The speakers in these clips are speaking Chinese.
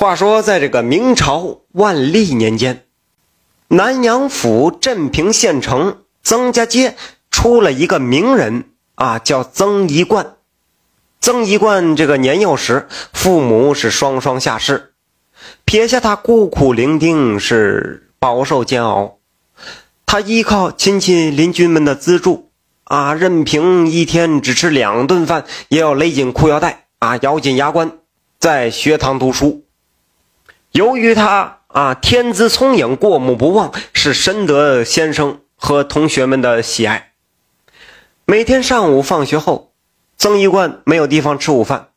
话说，在这个明朝万历年间，南阳府镇平县城曾家街出了一个名人啊，叫曾一贯。曾一贯这个年幼时，父母是双双下世，撇下他孤苦伶仃，是饱受煎熬。他依靠亲戚邻居们的资助啊，任凭一天只吃两顿饭，也要勒紧裤腰带啊，咬紧牙关，在学堂读书。由于他啊天资聪颖，过目不忘，是深得先生和同学们的喜爱。每天上午放学后，曾一贯没有地方吃午饭，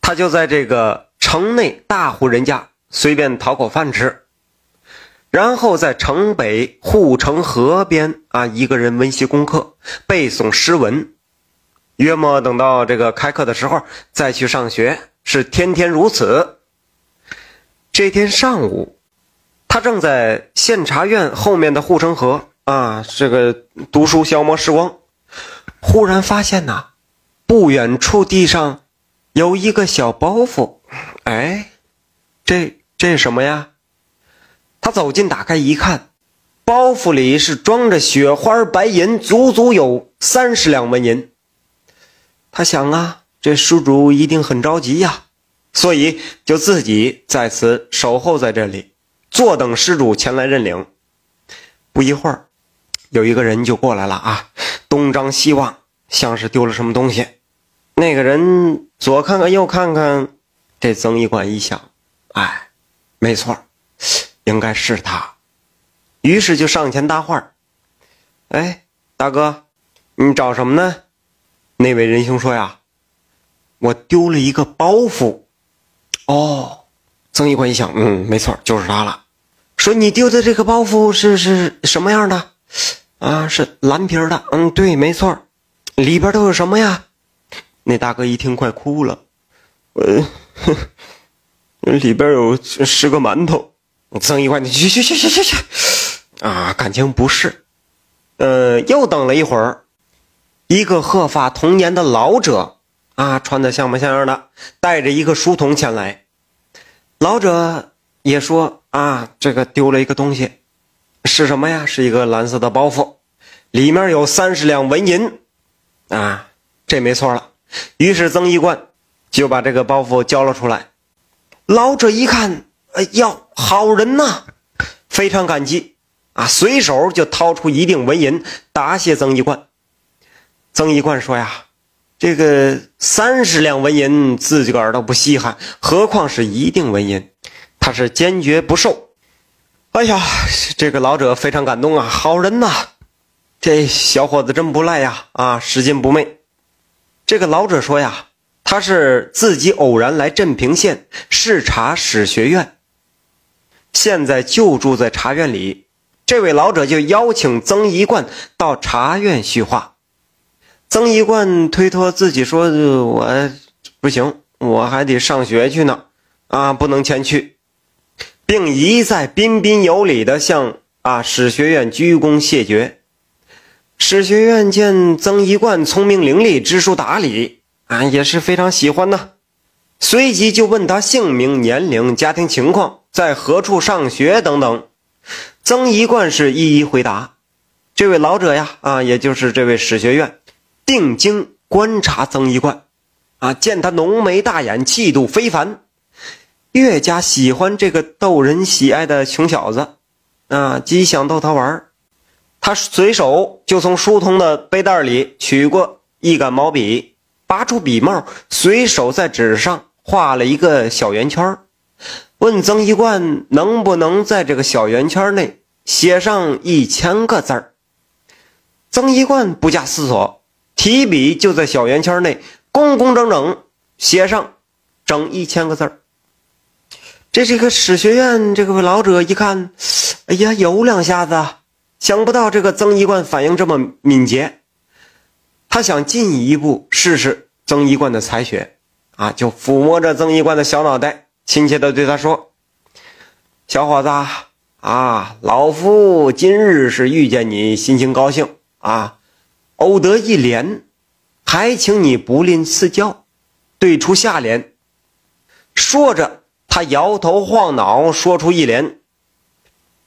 他就在这个城内大户人家随便讨口饭吃，然后在城北护城河边啊一个人温习功课，背诵诗文。约莫等到这个开课的时候再去上学，是天天如此。这天上午，他正在县察院后面的护城河啊，这个读书消磨时光。忽然发现呐，不远处地上有一个小包袱。哎，这这是什么呀？他走近打开一看，包袱里是装着雪花白银，足足有三十两纹银。他想啊，这施主一定很着急呀。所以就自己在此守候在这里，坐等施主前来认领。不一会儿，有一个人就过来了啊，东张西望，像是丢了什么东西。那个人左看看右看看，这曾一管一想，哎，没错，应该是他。于是就上前搭话：“哎，大哥，你找什么呢？”那位仁兄说：“呀，我丢了一个包袱。”哦，曾一官一想，嗯，没错，就是他了。说你丢的这个包袱是是什么样的？啊，是蓝皮的。嗯，对，没错。里边都有什么呀？那大哥一听，快哭了。呃，里边有十个馒头。曾一官，去去去去去去。啊，感情不是。呃，又等了一会儿，一个鹤发童颜的老者。啊，穿的像模像样的，带着一个书童前来。老者也说：“啊，这个丢了一个东西，是什么呀？是一个蓝色的包袱，里面有三十两纹银。啊，这没错了。”于是曾一贯就把这个包袱交了出来。老者一看，哎呀，好人呐，非常感激啊，随手就掏出一锭纹银答谢曾一贯。曾一贯说：“呀。”这个三十两纹银自个儿都不稀罕，何况是一锭纹银？他是坚决不受。哎呀，这个老者非常感动啊，好人呐！这小伙子真不赖呀！啊，拾金不昧。这个老者说呀，他是自己偶然来镇平县视察史学院，现在就住在茶院里。这位老者就邀请曾一贯到茶院叙话。曾一贯推脱自己说：“我不行，我还得上学去呢，啊，不能前去。”并一再彬彬有礼地向啊史学院鞠躬谢绝。史学院见曾一贯聪明伶俐、知书达理，啊，也是非常喜欢呢。随即就问他姓名、年龄、家庭情况，在何处上学等等。曾一贯是一一回答。这位老者呀，啊，也就是这位史学院。定睛观察曾一贯，啊，见他浓眉大眼，气度非凡，越加喜欢这个逗人喜爱的穷小子，啊，极想逗他玩他随手就从书童的背袋里取过一杆毛笔，拔出笔帽，随手在纸上画了一个小圆圈问曾一贯能不能在这个小圆圈内写上一千个字儿。曾一贯不假思索。提笔就在小圆圈内工工整整写上整一千个字儿。这这个史学院这个老者一看，哎呀，有两下子，想不到这个曾一贯反应这么敏捷，他想进一步试试曾一贯的才学，啊，就抚摸着曾一贯的小脑袋，亲切地对他说：“小伙子啊，老夫今日是遇见你，心情高兴啊。”偶得一联，还请你不吝赐教，对出下联。说着，他摇头晃脑，说出一联：“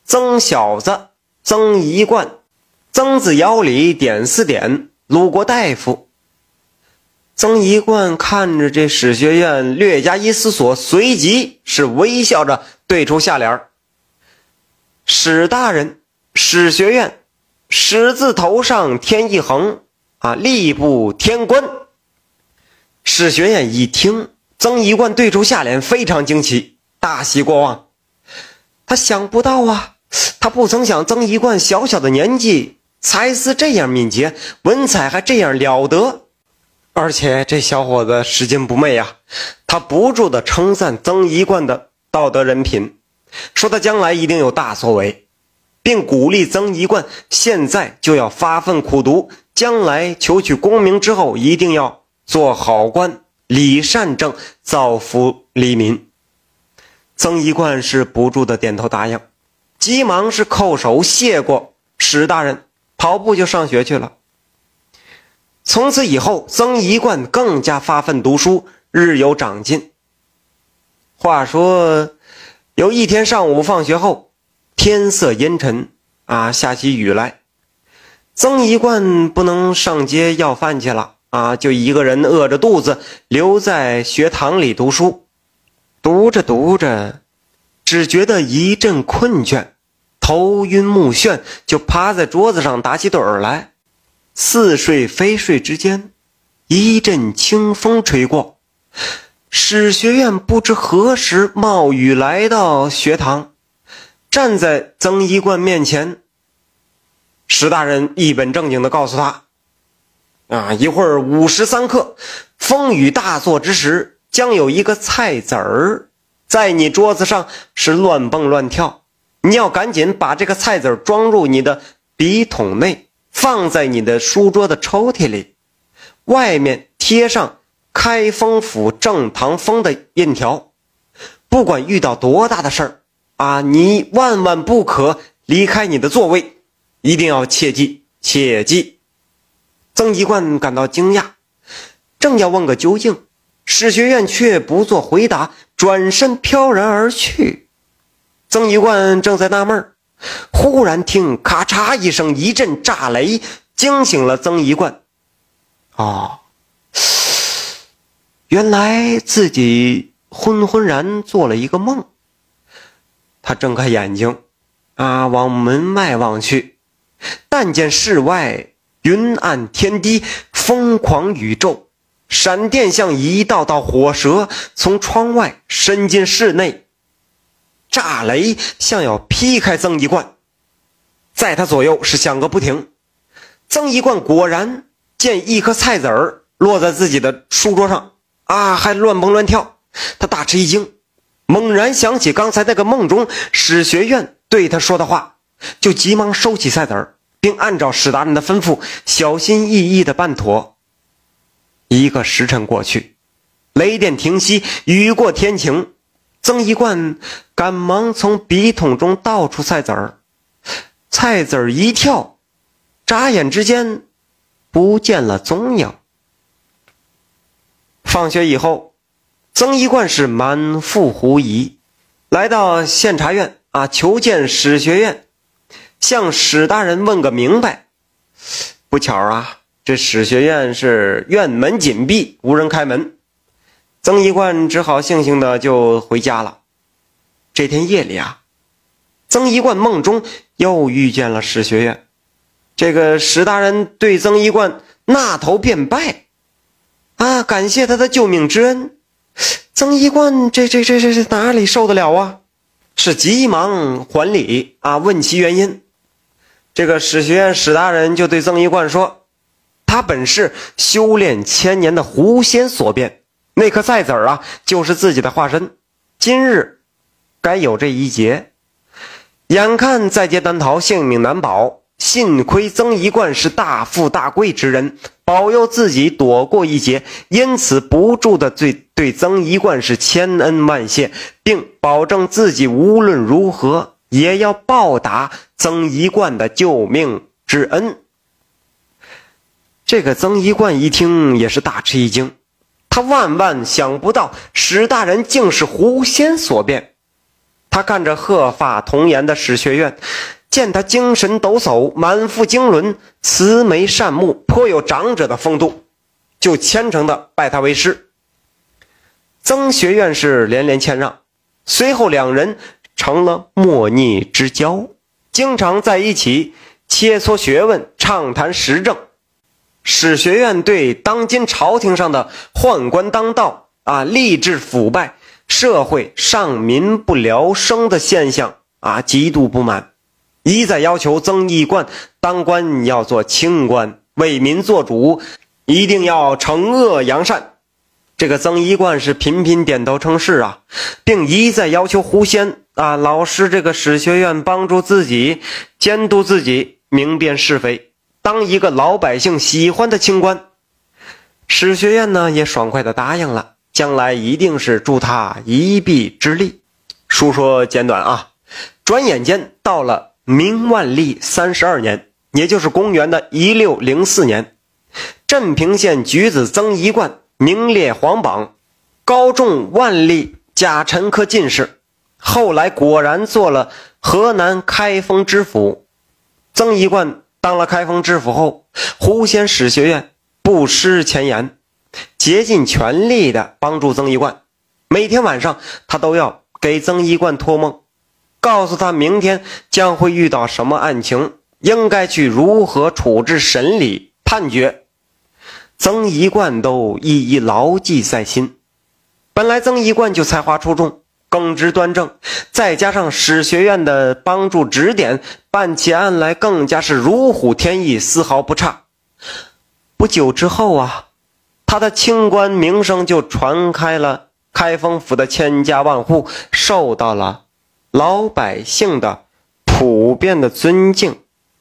曾小子，曾一贯，曾子窑里点四点，鲁国大夫。”曾一贯看着这史学院，略加一思索，随即是微笑着对出下联：“史大人，史学院，史字头上添一横，啊，吏部天官。”史学院一听，曾一贯对出下联，非常惊奇，大喜过望。他想不到啊，他不曾想曾一贯小小的年纪，才思这样敏捷，文采还这样了得。而且这小伙子拾金不昧呀，他不住的称赞曾一贯的道德人品，说他将来一定有大作为，并鼓励曾一贯现在就要发奋苦读，将来求取功名之后一定要做好官，礼善政，造福黎民。曾一贯是不住的点头答应，急忙是叩首谢过史大人，跑步就上学去了。从此以后，曾一贯更加发奋读书，日有长进。话说，有一天上午放学后，天色阴沉，啊，下起雨来。曾一贯不能上街要饭去了，啊，就一个人饿着肚子留在学堂里读书。读着读着，只觉得一阵困倦，头晕目眩，就趴在桌子上打起盹儿来。似睡非睡之间，一阵清风吹过，史学院不知何时冒雨来到学堂，站在曾一贯面前。石大人一本正经的告诉他：“啊，一会儿午时三刻，风雨大作之时，将有一个菜籽儿在你桌子上是乱蹦乱跳，你要赶紧把这个菜籽装入你的笔筒内。”放在你的书桌的抽屉里，外面贴上“开封府正堂风”的印条。不管遇到多大的事儿啊，你万万不可离开你的座位，一定要切记，切记。曾一贯感到惊讶，正要问个究竟，史学院却不做回答，转身飘然而去。曾一贯正在纳闷。忽然听咔嚓一声，一阵炸雷，惊醒了曾一贯。哦，原来自己昏昏然做了一个梦。他睁开眼睛，啊，往门外望去，但见室外云暗天低，疯狂宇宙，闪电像一道道火舌从窗外伸进室内。炸雷像要劈开曾一贯，在他左右是响个不停。曾一贯果然见一颗菜籽儿落在自己的书桌上，啊，还乱蹦乱跳。他大吃一惊，猛然想起刚才那个梦中史学院对他说的话，就急忙收起菜籽儿，并按照史大人的吩咐，小心翼翼地办妥。一个时辰过去，雷电停息，雨过天晴。曾一贯赶忙从笔筒中倒出菜籽儿，菜籽儿一跳，眨眼之间不见了踪影。放学以后，曾一贯是满腹狐疑，来到县察院啊，求见史学院，向史大人问个明白。不巧啊，这史学院是院门紧闭，无人开门。曾一贯只好悻悻的就回家了。这天夜里啊，曾一贯梦中又遇见了史学院。这个史大人对曾一贯纳头便拜，啊，感谢他的救命之恩。曾一贯这这这这这哪里受得了啊？是急忙还礼啊，问其原因。这个史学院史大人就对曾一贯说：“他本是修炼千年的狐仙所变。”那颗菜籽儿啊，就是自己的化身。今日该有这一劫，眼看在劫难逃，性命难保。幸亏曾一贯是大富大贵之人，保佑自己躲过一劫，因此不住的对对曾一贯是千恩万谢，并保证自己无论如何也要报答曾一贯的救命之恩。这个曾一贯一听也是大吃一惊。他万万想不到史大人竟是狐仙所变。他看着鹤发童颜的史学院，见他精神抖擞，满腹经纶，慈眉善目，颇有长者的风度，就虔诚的拜他为师。曾学院士连连谦让，随后两人成了莫逆之交，经常在一起切磋学问，畅谈时政。史学院对当今朝廷上的宦官当道啊，吏治腐败。社会上民不聊生的现象啊，极度不满，一再要求曾义冠当官要做清官，为民做主，一定要惩恶扬善。这个曾一贯是频频点头称是啊，并一再要求狐仙啊老师这个史学院帮助自己，监督自己，明辨是非，当一个老百姓喜欢的清官。史学院呢也爽快的答应了。将来一定是助他一臂之力。书说简短啊，转眼间到了明万历三十二年，也就是公元的一六零四年，镇平县举子曾一贯名列皇榜，高中万历甲辰科进士，后来果然做了河南开封知府。曾一贯当了开封知府后，狐仙史学院不失前言。竭尽全力的帮助曾一贯，每天晚上他都要给曾一贯托梦，告诉他明天将会遇到什么案情，应该去如何处置、审理、判决。曾一贯都一一牢记在心。本来曾一贯就才华出众，耿直端正，再加上史学院的帮助指点，办起案来更加是如虎添翼，丝毫不差。不久之后啊。他的清官名声就传开了，开封府的千家万户受到了老百姓的普遍的尊敬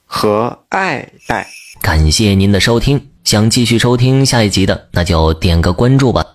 和爱戴。感谢您的收听，想继续收听下一集的，那就点个关注吧。